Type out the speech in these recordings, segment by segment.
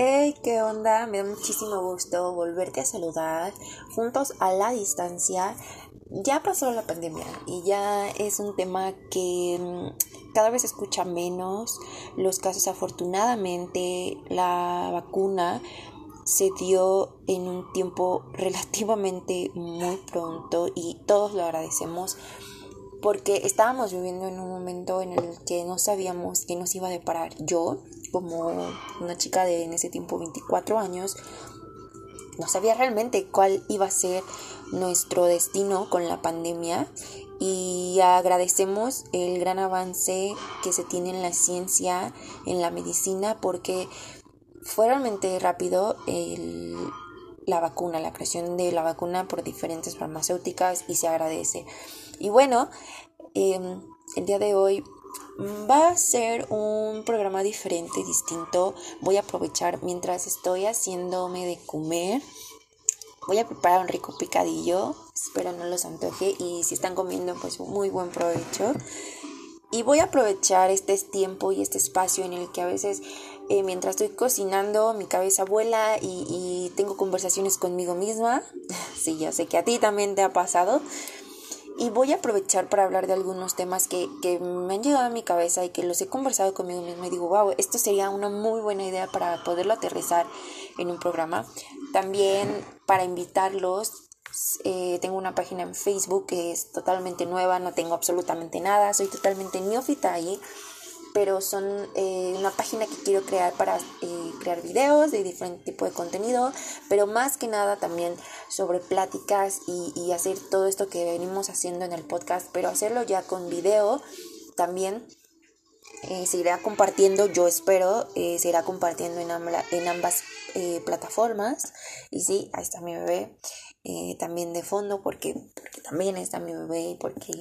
Hey, ¿qué onda? Me da muchísimo gusto volverte a saludar juntos a la distancia. Ya pasó la pandemia y ya es un tema que mm, cada vez se escucha menos. Los casos, afortunadamente, la vacuna se dio en un tiempo relativamente muy pronto y todos lo agradecemos porque estábamos viviendo en un momento en el que no sabíamos qué nos iba a deparar. Yo, como una chica de en ese tiempo 24 años, no sabía realmente cuál iba a ser nuestro destino con la pandemia y agradecemos el gran avance que se tiene en la ciencia, en la medicina, porque fue realmente rápido el, la vacuna, la creación de la vacuna por diferentes farmacéuticas y se agradece. Y bueno, em, el día de hoy va a ser un programa diferente, distinto. Voy a aprovechar mientras estoy haciéndome de comer. Voy a preparar un rico picadillo. Espero no los antoje. Y si están comiendo, pues muy buen provecho. Y voy a aprovechar este tiempo y este espacio en el que a veces eh, mientras estoy cocinando mi cabeza vuela y, y tengo conversaciones conmigo misma. sí, yo sé que a ti también te ha pasado. Y voy a aprovechar para hablar de algunos temas que, que, me han llegado a mi cabeza y que los he conversado conmigo misma y digo, wow, esto sería una muy buena idea para poderlo aterrizar en un programa. También para invitarlos, eh, tengo una página en Facebook que es totalmente nueva, no tengo absolutamente nada, soy totalmente neófita ahí pero son eh, una página que quiero crear para eh, crear videos de diferente tipo de contenido, pero más que nada también sobre pláticas y, hacer todo esto que venimos haciendo en el podcast, pero hacerlo ya con video también. Eh, se irá compartiendo, yo espero, eh, se irá compartiendo en, en ambas eh, plataformas. Y sí, ahí está mi bebé. También de fondo porque también está mi bebé y porque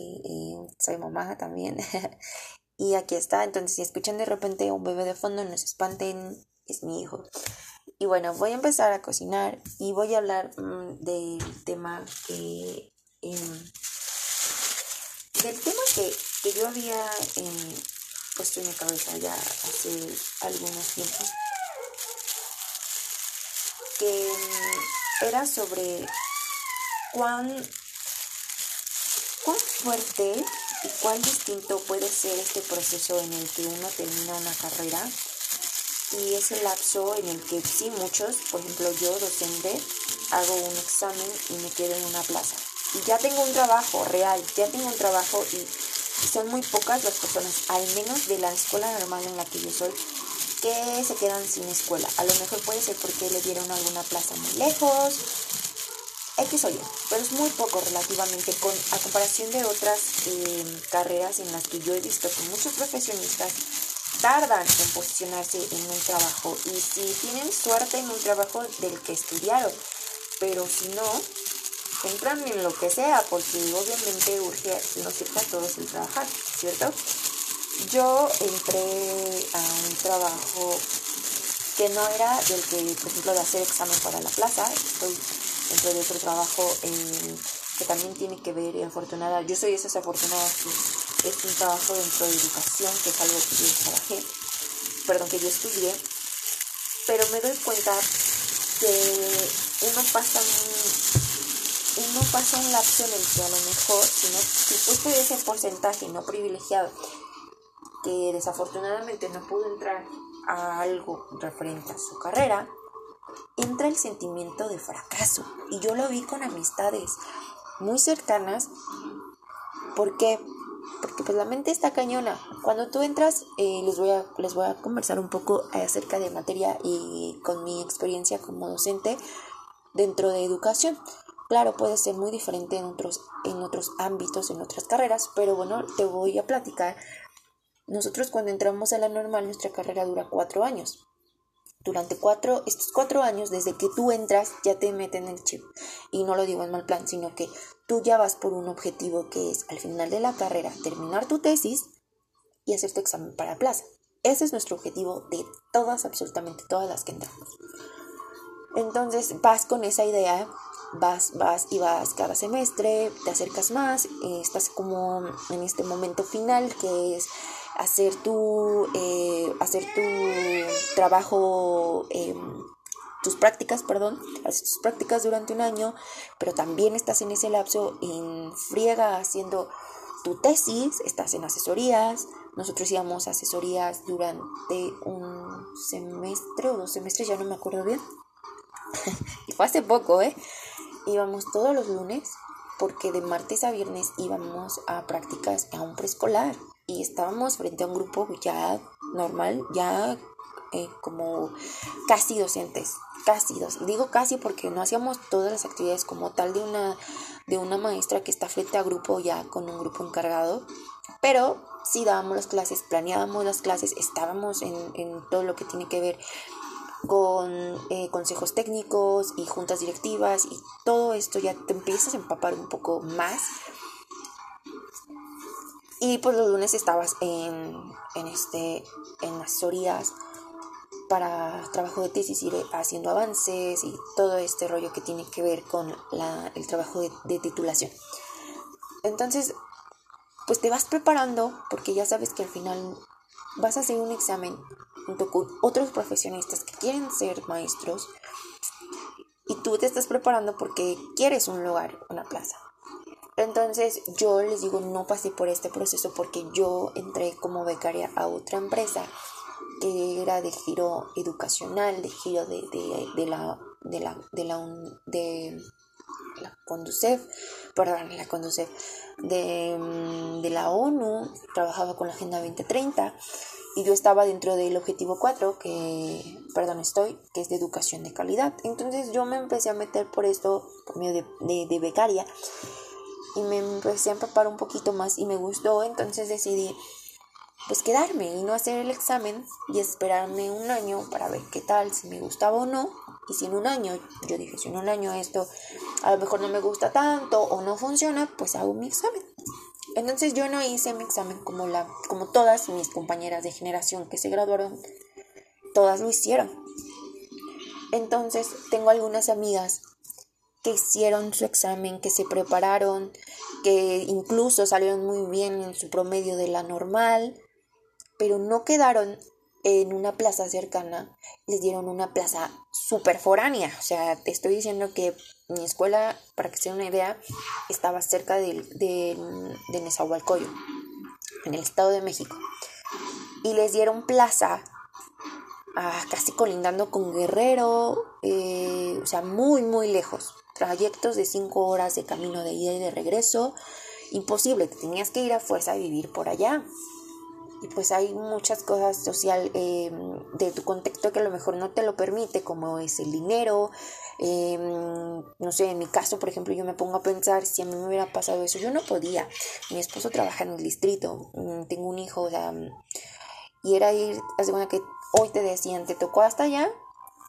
soy mamá también. Y aquí está, entonces si escuchan de repente un bebé de fondo, no se espanten, es mi hijo. Y bueno, voy a empezar a cocinar y voy a hablar mm, del tema que... Em, del tema que, que yo había em, puesto en mi cabeza ya hace algunos tiempos. Que em, era sobre cuán, cuán fuerte cuán distinto puede ser este proceso en el que uno termina una carrera y ese lapso en el que sí muchos, por ejemplo yo docente, hago un examen y me quedo en una plaza. Y ya tengo un trabajo real, ya tengo un trabajo y son muy pocas las personas, al menos de la escuela normal en la que yo soy, que se quedan sin escuela. A lo mejor puede ser porque le dieron alguna plaza muy lejos X o Y, pero es muy poco relativamente con, a comparación de otras em, carreras en las que yo he visto que muchos profesionistas tardan en posicionarse en un trabajo y si tienen suerte en un trabajo del que estudiaron, pero si no, entran en lo que sea porque obviamente urge, no sirve a todos el trabajar, ¿cierto? Yo entré a un trabajo que no era del que, por ejemplo, de hacer examen para la plaza, estoy dentro de otro trabajo que también tiene que ver, afortunada, yo soy esas afortunadas que es un trabajo dentro de educación, que es algo que yo trabajé, perdón, que yo estudié, pero me doy cuenta que uno pasa un, uno pasa un lapso en el que a lo mejor, si no, si fuiste ese porcentaje no privilegiado, que desafortunadamente no pudo entrar a algo referente a su carrera, entra el sentimiento de fracaso. Y yo lo vi con amistades muy cercanas. ¿Por qué? Porque pues la mente está cañona. Cuando tú entras, eh, les, voy a, les voy a conversar un poco acerca de materia y con mi experiencia como docente dentro de educación. Claro, puede ser muy diferente en otros, en otros ámbitos, en otras carreras, pero bueno, te voy a platicar. Nosotros cuando entramos a la normal, nuestra carrera dura cuatro años durante cuatro, estos cuatro años, desde que tú entras, ya te meten el chip. Y no lo digo en mal plan, sino que tú ya vas por un objetivo que es al final de la carrera terminar tu tesis y hacer tu examen para plaza. Ese es nuestro objetivo de todas, absolutamente todas las que entramos. Entonces vas con esa idea, vas, vas y vas cada semestre, te acercas más, estás como en este momento final que es hacer tu, eh, hacer tu trabajo, em, tus prácticas, perdón, hacer tus prácticas durante un año, pero también estás en ese lapso en friega haciendo tu tesis, estás en asesorías. Nosotros íbamos asesorías durante un semestre o dos semestres, ya no me acuerdo bien. y fue hace poco, ¿eh? Íbamos todos los lunes porque de martes a viernes íbamos a prácticas a un preescolar y estábamos frente a un grupo ya normal, ya eh, como casi docentes, casi dos. Digo casi porque no hacíamos todas las actividades como tal de una, de una maestra que está frente a grupo ya con un grupo encargado, pero sí dábamos las clases, planeábamos las clases, estábamos en, en todo lo que tiene que ver con eh, consejos técnicos y juntas directivas y todo esto ya te empiezas a empapar un poco más y pues los lunes estabas en, en, este, en asesorías para trabajo de tesis, ir haciendo avances y todo este rollo que tiene que ver con la, el trabajo de, de titulación. Entonces, pues te vas preparando porque ya sabes que al final vas a hacer un examen junto con otros profesionistas que quieren ser maestros y tú te estás preparando porque quieres un lugar, una plaza. Entonces yo les digo, no pasé por este proceso porque yo entré como becaria a otra empresa que era de giro educacional, de giro de, de, la de la de la de la Conducef, perdón, la Conducef, de, mm, de la ONU, trabajaba con la Agenda 2030 y yo estaba dentro del objetivo 4, que, perdón, estoy, que es de educación de calidad. Entonces yo me empecé a meter por esto, por medio de, de becaria, y me empecé a empapar un poquito más y me gustó, entonces decidí pues quedarme y no hacer el examen y esperarme un año para ver qué tal, si me gustaba o no. Y si en un año, yo dije, si en un año esto a lo mejor no me gusta tanto o no funciona, pues hago mi examen. Entonces yo no hice mi examen como, la, como todas mis compañeras de generación que se graduaron, todas lo hicieron. Entonces tengo algunas amigas que hicieron su examen, que se prepararon, que incluso salieron muy bien en su promedio de la normal, pero no quedaron en una plaza cercana, les dieron una plaza súper foránea. O sea, te estoy diciendo que mi escuela, para que se den una idea, estaba cerca de, de, de Nezahualcóyotl, en el Estado de México. Y les dieron plaza ah, casi colindando con Guerrero, eh, o sea, muy, muy lejos trayectos de cinco horas de camino de ida y de regreso, imposible, te tenías que ir a fuerza a vivir por allá. Y pues hay muchas cosas social eh, de tu contexto que a lo mejor no te lo permite, como es el dinero. Eh, no sé, en mi caso, por ejemplo, yo me pongo a pensar si a mí me hubiera pasado eso, yo no podía. Mi esposo trabaja en el distrito, mm, tengo un hijo, o sea, y era ir, hace una que hoy te decían, te tocó hasta allá,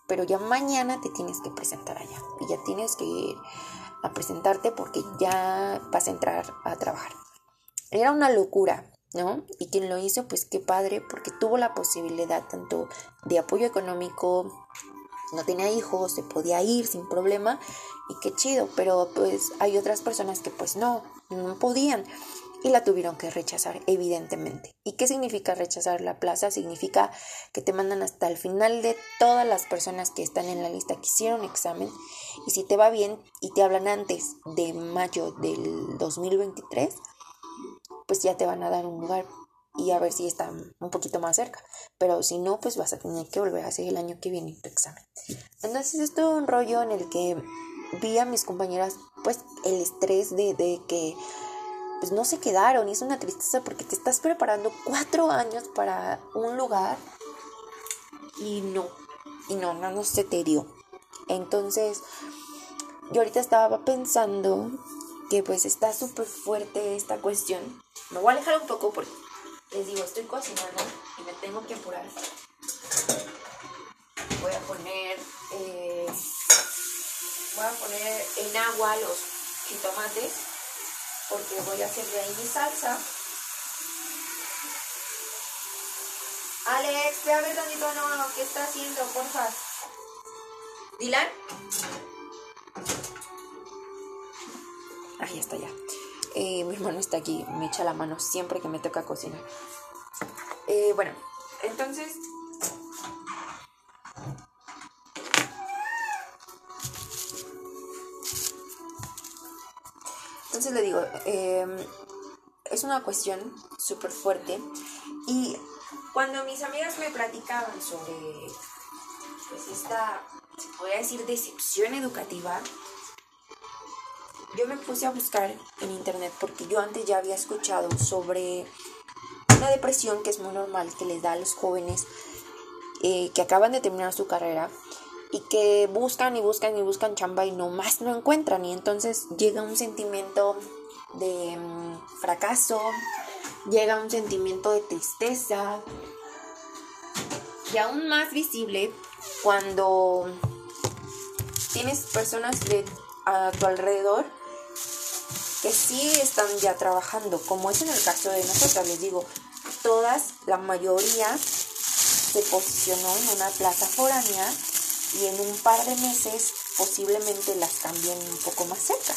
pero ya mañana te tienes que presentar allá y ya tienes que ir a presentarte porque ya vas a entrar a trabajar. Era una locura, ¿no? Y quien lo hizo, pues qué padre, porque tuvo la posibilidad tanto de apoyo económico, no tenía hijos, se podía ir sin problema y qué chido, pero pues hay otras personas que pues no, no podían y la tuvieron que rechazar, evidentemente. ¿Y qué significa rechazar la plaza? Significa que te mandan hasta el final de todas las personas que están en la lista que hicieron examen y si te va bien y te hablan antes de mayo del 2023, pues ya te van a dar un lugar y a ver si están un poquito más cerca. Pero si no, pues vas a tener que volver a hacer el año que viene tu examen. Entonces es todo un rollo en el que vi a mis compañeras pues el estrés de, de que pues no se quedaron y es una tristeza porque te estás preparando cuatro años para un lugar y no, y no, no, no se te dio. Entonces, yo ahorita estaba pensando que pues está súper fuerte esta cuestión. Me voy a alejar un poco porque les digo, estoy cocinando y me tengo que apurar. Voy a poner, eh, voy a poner en agua los jitomates porque voy a hacer de ahí mi salsa. Alex, ve a ver tantito no, ¿qué está haciendo, porfa? Dylan. Ahí está ya. Eh, mi hermano está aquí, me echa la mano siempre que me toca cocinar. Eh, bueno, entonces... Entonces le digo, em, es una cuestión súper fuerte y cuando mis amigas me platicaban sobre pues esta, se podría decir, decepción educativa, yo me puse a buscar en internet porque yo antes ya había escuchado sobre una depresión que es muy normal que les da a los jóvenes eh, que acaban de terminar su carrera y que buscan y buscan y buscan chamba y nomás no encuentran. Y entonces llega un sentimiento de mm, fracaso, llega un sentimiento de tristeza y aún más visible cuando tienes personas de, a tu alrededor que sí están ya trabajando, como es en el caso de nosotras, les digo, todas, la mayoría se posicionó en una plaza foránea y en un par de meses posiblemente las cambien un poco más cerca.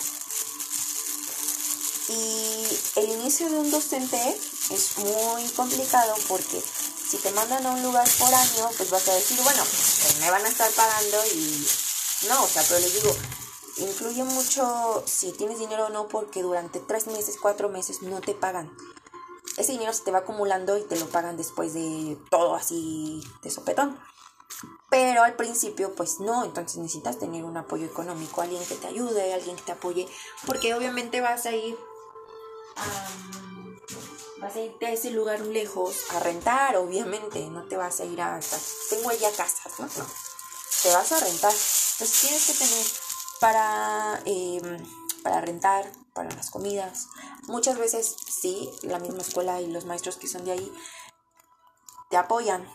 Y el inicio de un docente es muy complicado porque si te mandan a un lugar foráneo, pues vas a decir, bueno, pues me van a estar pagando y no, o sea, pero les digo, influye mucho si tienes dinero o no porque durante tres meses, cuatro meses no te pagan. Ese dinero se te va acumulando y te lo pagan después de todo así de sopetón. Pero al principio pues no, entonces necesitas tener un apoyo económico, alguien que te ayude, alguien que te apoye, porque obviamente vas a ir vas a irte a ese lugar lejos a rentar, obviamente, no te vas a ir a tengo allá casas, ¿no? No, te vas a rentar. Entonces tienes que tener para, em, para rentar, para las comidas. Muchas veces sí, la misma escuela y los maestros que son de ahí te apoyan.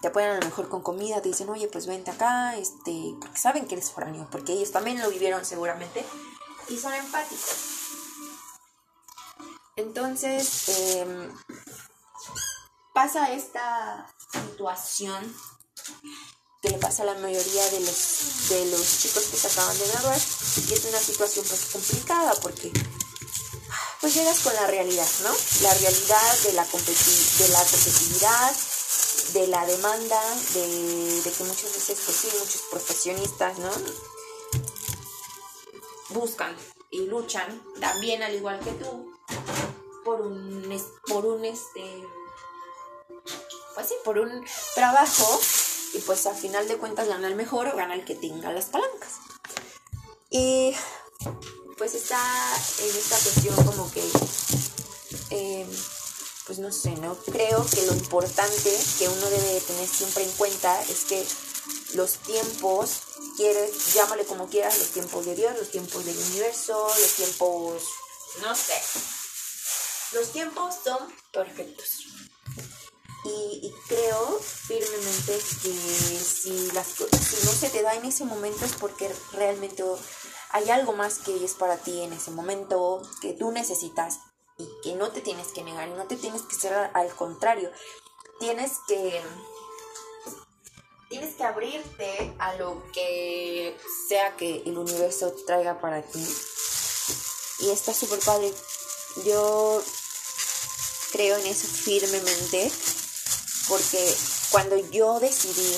Te apoyan a lo mejor con comida, te dicen, oye, pues vente acá, este, porque saben que eres foráneo, porque ellos también lo vivieron seguramente y son empáticos. Entonces, em, pasa esta situación que le pasa a la mayoría de los, de los chicos que se acaban de graduar y es una situación pues complicada porque pues llegas con la realidad, ¿no? La realidad de la, de la competitividad, de la demanda, de, de, que muchas veces, pues sí, muchos profesionistas, ¿no? Buscan y luchan también al igual que tú por un, por un, este, pues sí, por un trabajo y pues a final de cuentas gana el mejor o gana el que tenga las palancas. Y pues está en esta cuestión como que, eh, pues no sé, ¿no? Creo que lo importante que uno debe tener siempre en cuenta es que los tiempos, quieres, llámale como quieras, los tiempos de Dios, los tiempos del universo, los tiempos, no sé, los tiempos son perfectos. Y, creo firmemente que si, las, si no se te da en ese momento es porque realmente hay algo más que es para ti en ese momento, que tú necesitas y que no te tienes que negar y no te tienes que cerrar, al contrario, tienes que tienes que abrirte a lo que sea que el universo traiga para ti. Y está súper padre. Yo creo en eso firmemente porque cuando yo decidí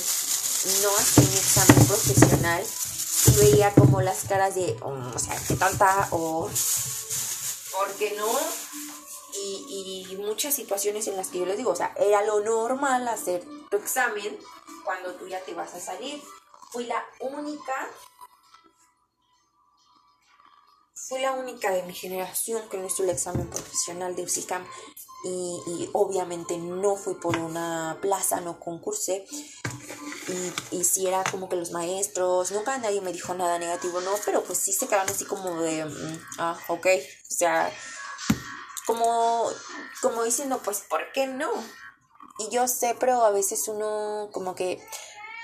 no hacer mi examen profesional y veía como las caras de, oh, o sea, qué tanta o ¿por qué no? Y, muchas situaciones en las que yo les digo, o sea, era lo normal hacer tu examen cuando tú ya te vas a salir. Fui la única, fui la única de mi generación que no hizo el examen profesional de UCICAM y, obviamente no fui por una plaza, no concursé. Y, y si era como que los maestros, nunca nadie me dijo nada negativo, no, pero pues sí se quedaron así como de, mm, ah, ok, o sea, como, como diciendo, pues, ¿por qué no? Y yo sé, pero a veces uno como que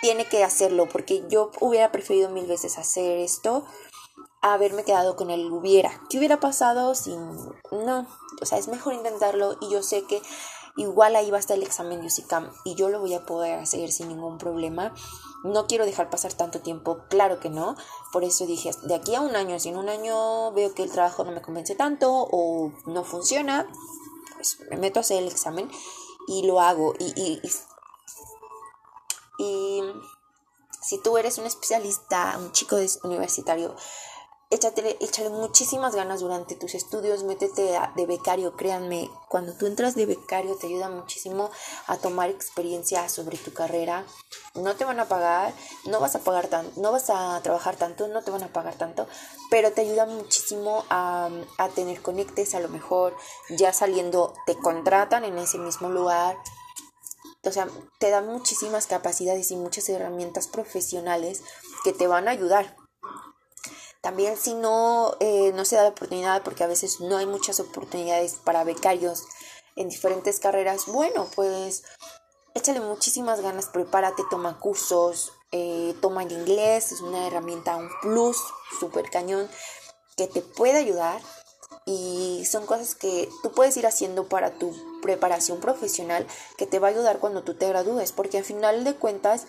tiene que hacerlo, porque yo hubiera preferido mil veces hacer esto haberme quedado con él hubiera. ¿Qué hubiera pasado sin... No, o sea, es mejor intentarlo y yo sé que igual ahí va a estar el examen de UCICAM y yo lo voy a poder hacer sin ningún problema. No quiero dejar pasar tanto tiempo, claro que no. Por eso dije, de aquí a un año, si en un año veo que el trabajo no me convence tanto o no funciona, pues me meto a hacer el examen y lo hago. Y, y, y, si tú eres un especialista, un chico universitario, échale, échale muchísimas ganas durante tus estudios, métete de becario, créanme, cuando tú entras de becario te ayuda muchísimo a tomar experiencia sobre tu carrera. No te van a pagar, no vas a pagar tanto, no vas a trabajar tanto, no te van a pagar tanto, pero te ayuda muchísimo a, a tener conectes, a lo mejor ya saliendo te contratan en ese mismo lugar. O sea, te dan muchísimas capacidades y muchas herramientas profesionales que te van a ayudar también si no, eh, no se da la oportunidad, porque a veces no hay muchas oportunidades para becarios en diferentes carreras, bueno, pues échale muchísimas ganas, prepárate, toma cursos, eh, toma el inglés, es una herramienta, un plus, súper cañón, que te puede ayudar y son cosas que tú puedes ir haciendo para tu preparación profesional que te va a ayudar cuando tú te gradúes, porque al final de cuentas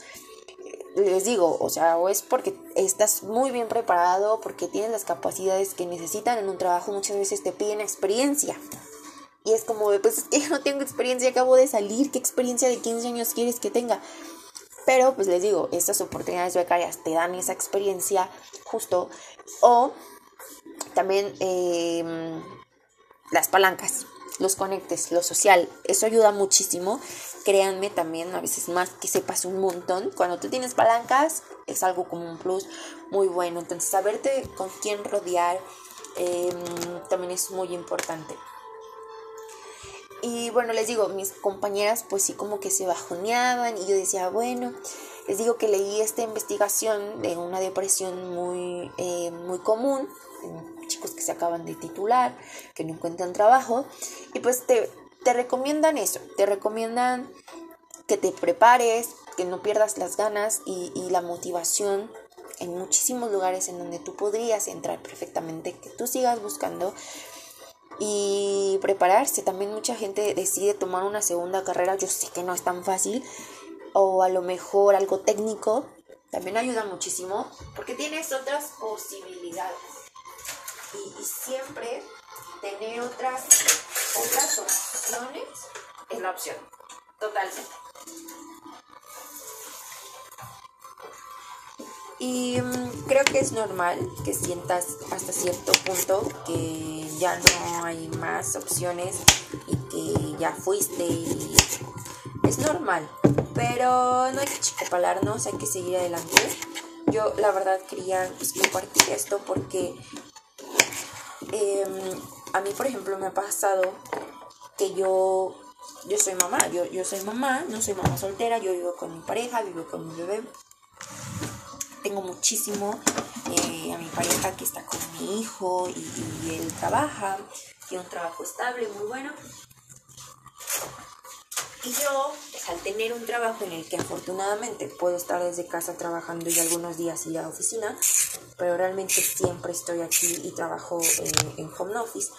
les digo, o sea, o es porque estás muy bien preparado, porque tienes las capacidades que necesitan en un trabajo, muchas veces te piden experiencia. Y es como, pues es que no tengo experiencia, acabo de salir, ¿qué experiencia de 15 años quieres que tenga? Pero pues les digo, estas oportunidades becarias te dan esa experiencia justo. O también em, las palancas los conectes, lo social, eso ayuda muchísimo. Créanme también, a veces más que sepas un montón. Cuando tú tienes palancas, es algo como un plus muy bueno. Entonces, saberte con quién rodear em, también es muy importante. Y bueno, les digo, mis compañeras pues sí como que se bajoneaban y yo decía, bueno, les digo que leí esta investigación de una depresión muy, eh, muy común chicos que se acaban de titular, que no encuentran trabajo, y pues te, te recomiendan eso, te recomiendan que te prepares, que no pierdas las ganas y, y, la motivación en muchísimos lugares en donde tú podrías entrar perfectamente, que tú sigas buscando y prepararse. También mucha gente decide tomar una segunda carrera, yo sé que no es tan fácil, o a lo mejor algo técnico, también ayuda muchísimo porque tienes otras posibilidades y, siempre tener otras, otras opciones es la opción, totalmente. Y mm, creo que es normal que sientas hasta cierto punto que ya no hay más opciones y que ya fuiste es normal, pero no hay que chicopalarnos, hay que seguir adelante. Yo la verdad quería pues, compartir esto porque Em, a mí, por ejemplo, me ha pasado que yo, yo soy mamá, yo, yo soy mamá, no soy mamá soltera, yo vivo con mi pareja, vivo con mi bebé. Tengo muchísimo eh, a mi pareja que está con mi hijo y, y él trabaja, tiene un trabajo estable, muy bueno. Y yo, pues, al tener un trabajo en el que afortunadamente puedo estar desde casa trabajando y algunos días ir a la oficina, pero realmente siempre estoy aquí y trabajo en home office.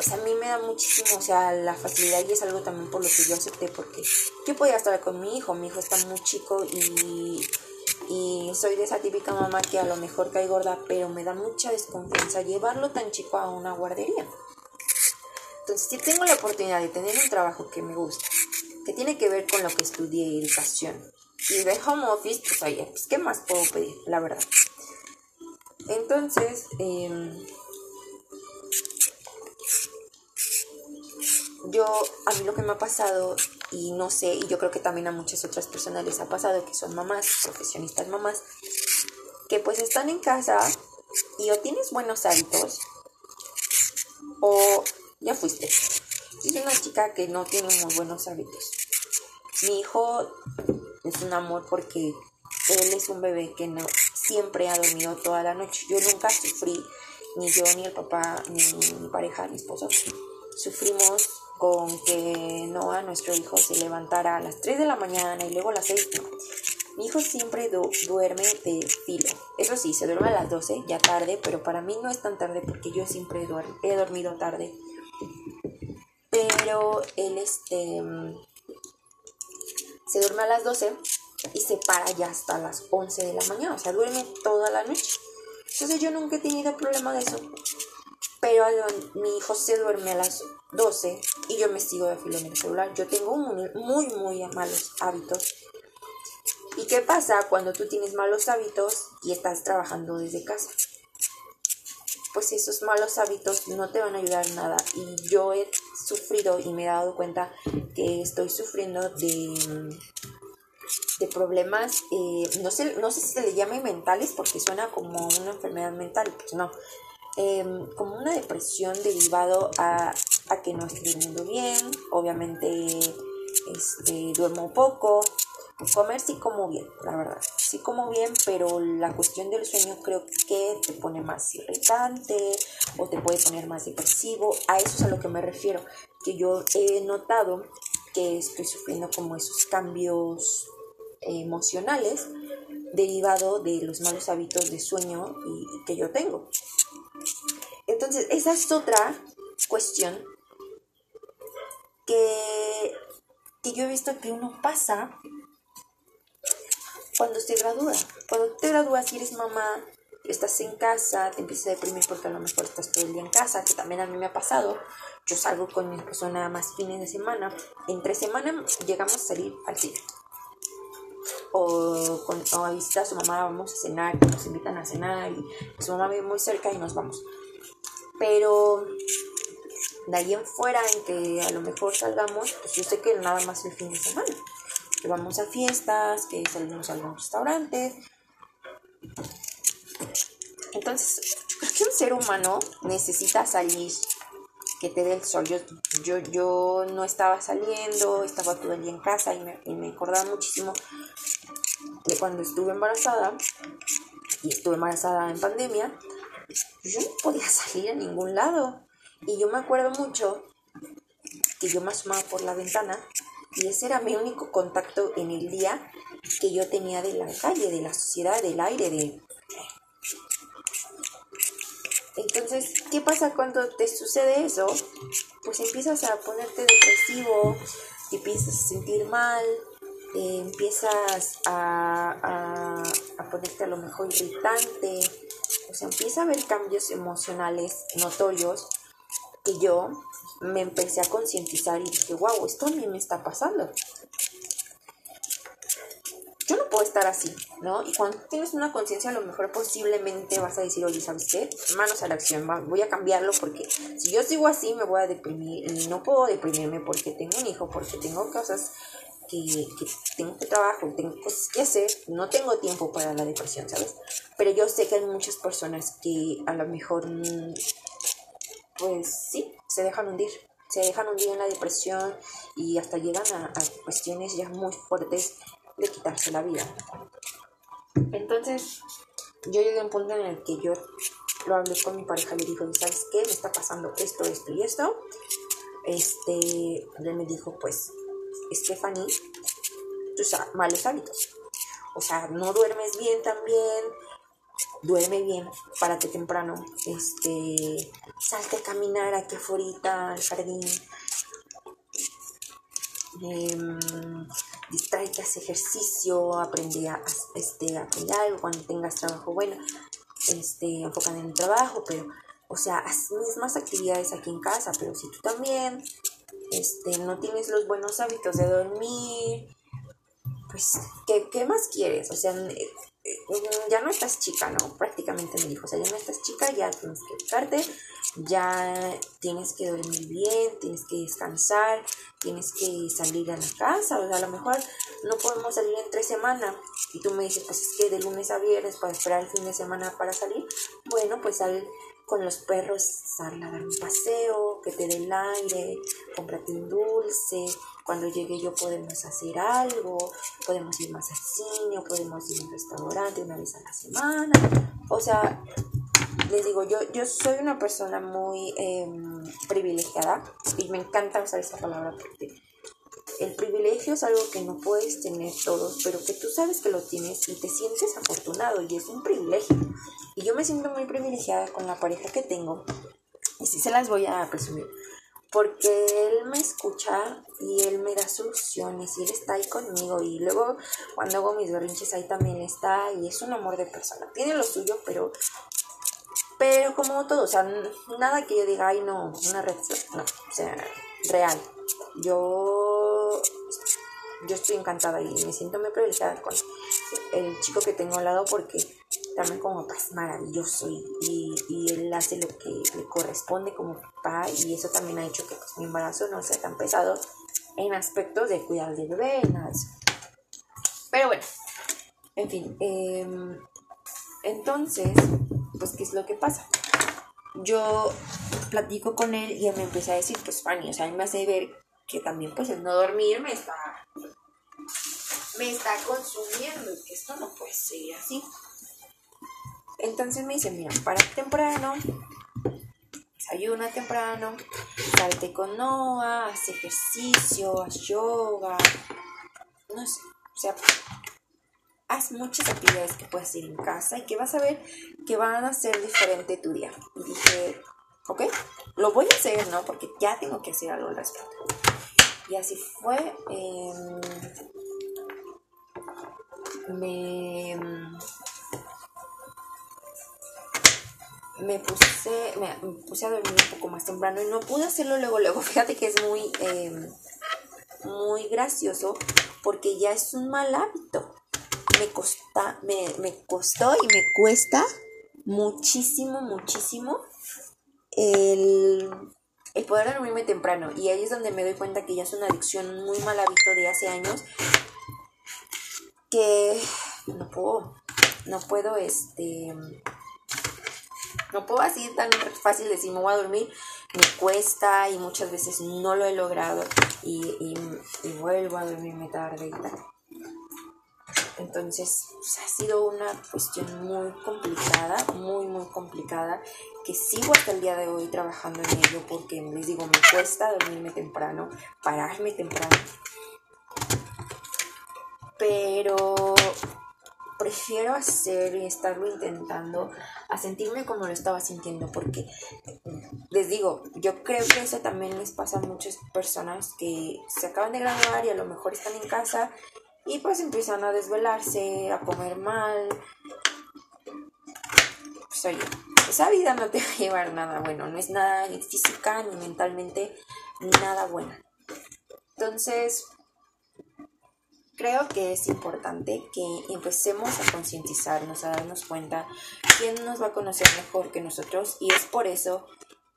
Sea, a mí me da muchísimo, o sea, la facilidad y es algo también por lo que yo acepté, porque yo podía estar con mi hijo, mi hijo está muy chico y, y soy de esa típica mamá que a lo mejor cae gorda, pero me da mucha desconfianza llevarlo tan chico a una guardería. Entonces, si tengo la oportunidad de tener un trabajo que me gusta, que tiene que ver con lo que estudié, educación, y de home office, pues oye, pues ¿qué más puedo pedir? La verdad. Entonces, em, yo, a mí lo que me ha pasado, y no sé, y yo creo que también a muchas otras personas les ha pasado, que son mamás, profesionistas mamás, que pues están en casa y o tienes buenos hábitos, o ya fuiste. Es una chica que no tiene muy buenos hábitos. Mi hijo es un amor porque él es un bebé que no siempre ha dormido toda la noche. Yo nunca sufrí, ni yo, ni el papá, ni mi pareja, mi esposo, sufrimos con que Noah, nuestro hijo, se levantara a las 3 de la mañana y luego a las 6. Mi hijo siempre duerme de filo. Eso sí, se duerme a las 12, ya tarde, pero para mí no es tan tarde porque yo siempre he dormido tarde pero él este se duerme a las 12 y se para ya hasta las 11 de la mañana, o sea, duerme toda la noche. Entonces yo nunca he tenido problema de eso. Pero mi hijo se duerme a las 12 y yo me sigo de filo en el celular. Yo tengo muy, muy, muy malos hábitos. ¿Y qué pasa cuando tú tienes malos hábitos y estás trabajando desde casa? Pues esos malos hábitos no te van a ayudar nada. Y yo he sufrido y me he dado cuenta que estoy sufriendo de, de problemas, eh, no, sé, no sé si se le llame mentales porque suena como una enfermedad mental, pues no, em, como una depresión derivado a, a, que no estoy durmiendo bien, obviamente este, duermo poco, comer sí como bien, la verdad, sí como bien, pero la cuestión del sueño creo que te pone más irritante o te puede poner más depresivo, a eso es a lo que me refiero, que yo he notado que estoy sufriendo como esos cambios emocionales derivado de los malos hábitos de sueño y, que yo tengo. Entonces, esa es otra cuestión que, que yo he visto que uno pasa cuando se gradúa. Cuando te gradúas y eres mamá, estás en casa, te empiezas a deprimir porque a lo mejor estás todo el día en casa, que también a mí me ha pasado. Yo salgo con mi esposo nada más fines de semana. Entre semana llegamos a salir al cine o, con, a visitar a su mamá, vamos a cenar, nos invitan a cenar y su mamá vive muy cerca y nos vamos. Pero de ahí en fuera, en que a lo mejor salgamos, pues yo sé que nada más el fin de semana. Que vamos a fiestas, que salimos a algún restaurante. Entonces, yo creo un ser humano necesita salir, que te dé el sol. Yo, yo, yo no estaba saliendo, estaba todo el día en casa y me, y me acordaba muchísimo de cuando estuve embarazada, y estuve embarazada en pandemia, yo no podía salir a ningún lado. Y yo me acuerdo mucho que yo me asomaba por la ventana y ese era mi único contacto en el día que yo tenía de la calle, de la sociedad, del aire, de... Entonces, ¿qué pasa cuando te sucede eso? Pues empiezas a ponerte depresivo, te empiezas a sentir mal, empiezas a, a, ponerte a lo mejor irritante, o sea, empieza a haber cambios emocionales notorios que yo me empecé a concientizar y dije, wow, esto a mí me está pasando. Yo no puedo estar así, ¿no? Y cuando tienes una conciencia, a lo mejor posiblemente vas a decir, oye, ¿sabes qué? Manos a la acción, voy a cambiarlo porque si yo sigo así me voy a deprimir y no puedo deprimirme porque tengo un hijo, porque tengo cosas que, tengo que trabajo, tengo cosas que hacer, no tengo tiempo para la depresión, ¿sabes? Pero yo sé que hay muchas personas que a lo mejor, pues sí, se dejan hundir, se dejan hundir en la depresión y hasta llegan a, cuestiones ya muy fuertes de quitarse la vida. Entonces, yo llegué a un punto en el que yo lo hablé con mi pareja, le dijo, ¿sabes qué? Me está pasando esto, esto y esto. Este, él me dijo, pues Stephanie, tus malos hábitos. O sea, no duermes bien también, duerme bien, párate temprano, este, salte a caminar aquí afuera al jardín, eh, distráete, haz ejercicio, aprende a, este, aprender algo cuando tengas trabajo bueno, este, enfocan en el trabajo, pero, o sea, haz mismas actividades aquí en casa, pero si tú también este, no tienes los buenos hábitos de dormir, pues, ¿qué, qué más quieres? O sea, ya no estás chica, ¿no? Prácticamente me dijo, o sea, ya no estás chica, ya tienes que educarte, ya tienes que dormir bien, tienes que descansar, tienes que salir a la casa, o sea, a lo mejor no podemos salir en tres semanas y tú me dices, pues es que de lunes a viernes para esperar el fin de semana para salir, bueno, pues sal con los perros, sal a dar un paseo, que te dé el aire, cómprate un dulce, cuando llegue yo podemos hacer algo, podemos ir más al cine, o podemos ir a un restaurante una vez a la semana, o sea, les digo, yo, yo soy una persona muy em, privilegiada y me encanta usar esta palabra porque el privilegio es algo que no puedes tener todos, pero que tú sabes que lo tienes y te sientes afortunado y es un privilegio. Y yo me siento muy privilegiada con la pareja que tengo y sí se las voy a presumir. Porque él me escucha y él me da soluciones y él está ahí conmigo y luego cuando hago mis berrinches ahí también está y es un amor de persona. Tiene lo suyo, pero pero como todo, o sea, nada que yo diga, ay no, una red no, o sea, real. Yo yo estoy encantada y me siento muy privilegiada con el chico que tengo al lado porque también como papá es maravilloso y, él hace lo que le corresponde como papá y eso también ha hecho que pues, mi embarazo no sea tan pesado en aspectos de cuidar del bebé y nada eso. Pero bueno, en fin, em, entonces, pues, ¿qué es lo que pasa? Yo platico con él y él me empieza a decir, pues, Fanny, o sea, él me hace ver que también, pues, el no dormir me está, me está consumiendo y que esto no puede ser así. Entonces me dice, mira, para temprano, desayuna temprano, salte con Noah, haz ejercicio, haz yoga, no sé, o sea, haz muchas actividades que puedes hacer en casa y que vas a ver que van a ser diferente tu día. Y dije, ok, lo voy a hacer, ¿no? Porque ya tengo que hacer algo al respecto. Y así fue. Em, me me puse, me, puse a dormir un poco más temprano y no pude hacerlo luego, luego. Fíjate que es muy, em, muy gracioso porque ya es un mal hábito. Me, costa, me, me costó y me cuesta muchísimo, muchísimo el, el poder dormirme temprano. Y ahí es donde me doy cuenta que ya es una adicción, muy mal hábito de hace años. Que no puedo, no puedo, este no puedo así tan fácil decir me voy a dormir, me cuesta y muchas veces no lo he logrado y, vuelvo a dormirme tarde y tal. Entonces pues, ha sido una cuestión muy complicada, muy, muy complicada, que sigo hasta el día de hoy trabajando en ello porque les digo, me cuesta dormirme temprano, pararme temprano. Pero prefiero hacer y estarlo intentando a sentirme como lo estaba sintiendo porque les digo, yo creo que eso también les pasa a muchas personas que se acaban de graduar y a lo mejor están en casa y pues empiezan a desvelarse, a comer mal. Pues oye, esa vida no te va a llevar nada bueno, no es nada ni física ni mentalmente nada buena. Entonces, creo que es importante que empecemos a concientizarnos, a darnos cuenta quién nos va a conocer mejor que nosotros y es por eso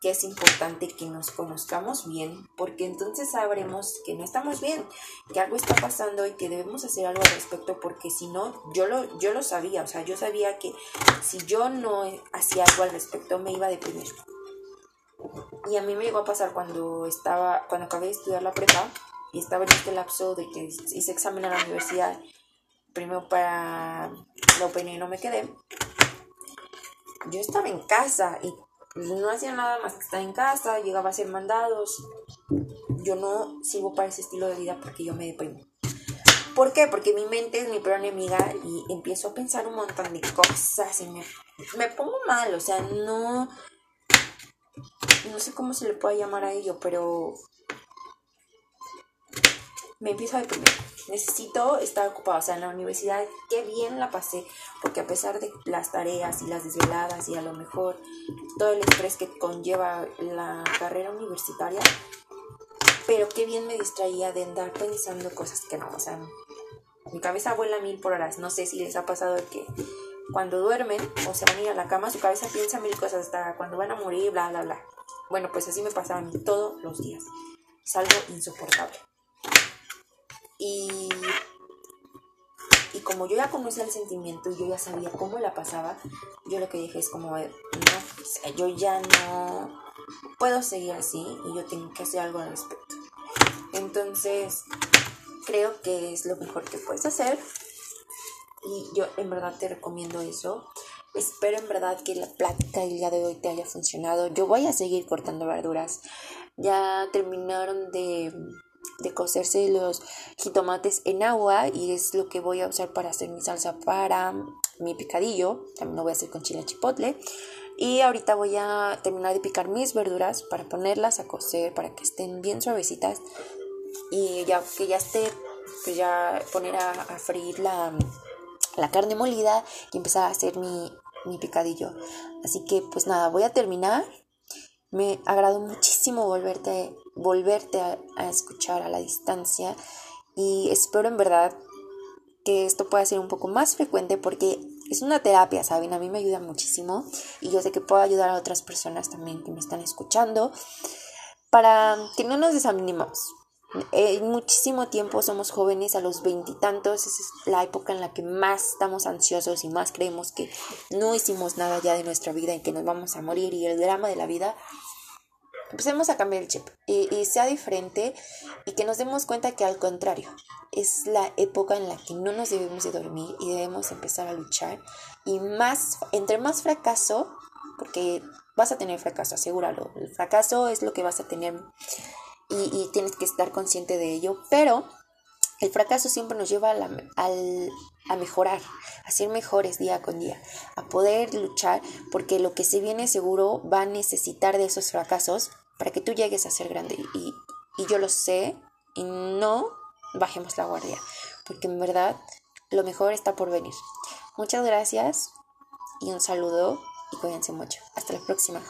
que es importante que nos conozcamos bien, porque entonces sabremos que no estamos bien, que algo está pasando y que debemos hacer algo al respecto, porque si no, yo lo, yo lo sabía, o sea, yo sabía que si yo no hacía algo al respecto me iba a deprimir. Y a mí me llegó a pasar cuando estaba, cuando acabé de estudiar la prepa, y estaba en este lapso de que hice examen a la universidad, primero para la opinión y no me quedé. Yo estaba en casa y no hacía nada más que estar en casa, llegaba a hacer mandados. Yo no sirvo para ese estilo de vida porque yo me deprimo. ¿Por qué? Porque mi mente es mi peor enemiga y empiezo a pensar un montón de cosas y me, me pongo mal, o sea, no, no sé cómo se le puede llamar a ello, pero me empiezo a deprimir. Necesito estar ocupada, o sea, en la universidad, qué bien la pasé, porque a pesar de las tareas y las desveladas y a lo mejor todo el estrés que conlleva la carrera universitaria, pero qué bien me distraía de andar pensando cosas que no, o sea, mi cabeza vuela mil por horas. No sé si les ha pasado que cuando duermen o se van a ir a la cama, su cabeza piensa mil cosas hasta cuando van a morir, bla, bla, bla. Bueno, pues así me pasaba a mí todos los días. Es algo insoportable. Y, y como yo ya conocía el sentimiento y yo ya sabía cómo la pasaba, yo lo que dije es como, no, yo ya no puedo seguir así y yo tengo que hacer algo al respecto. Entonces, creo que es lo mejor que puedes hacer y yo en verdad te recomiendo eso. Espero en verdad que la plática del día de hoy te haya funcionado. Yo voy a seguir cortando verduras. Ya terminaron de de cocerse los jitomates en agua y es lo que voy a usar para hacer mi salsa para mi picadillo. También lo voy a hacer con chile chipotle. Y ahorita voy a terminar de picar mis verduras para ponerlas a cocer, para que estén bien suavecitas. Y ya que ya esté, pues ya poner a, a freír la, la carne molida y empezar a hacer mi, mi picadillo. Así que pues nada, voy a terminar. Me agradó muchísimo volverte, volverte a, a, escuchar a la distancia y espero en verdad que esto pueda ser un poco más frecuente porque es una terapia, ¿saben? A mí me ayuda muchísimo y yo sé que puedo ayudar a otras personas también que me están escuchando para que no nos desanimemos. En muchísimo tiempo somos jóvenes, a los veintitantos, es la época en la que más estamos ansiosos y más creemos que no hicimos nada ya de nuestra vida y que nos vamos a morir y el drama de la vida empecemos a cambiar el chip. Y, sea diferente y que nos demos cuenta que al contrario, es la época en la que no nos debemos de dormir y debemos empezar a luchar y más, entre más fracaso, porque vas a tener fracaso, asegúralo, el fracaso es lo que vas a tener y, y tienes que estar consciente de ello, pero el fracaso siempre nos lleva a, la, al, a, mejorar, a ser mejores día con día, a poder luchar, porque lo que se viene seguro va a necesitar de esos fracasos para que tú llegues a ser grande. Y, y yo lo sé, y no bajemos la guardia, porque en verdad lo mejor está por venir. Muchas gracias y un saludo y cuídense mucho. Hasta la próxima.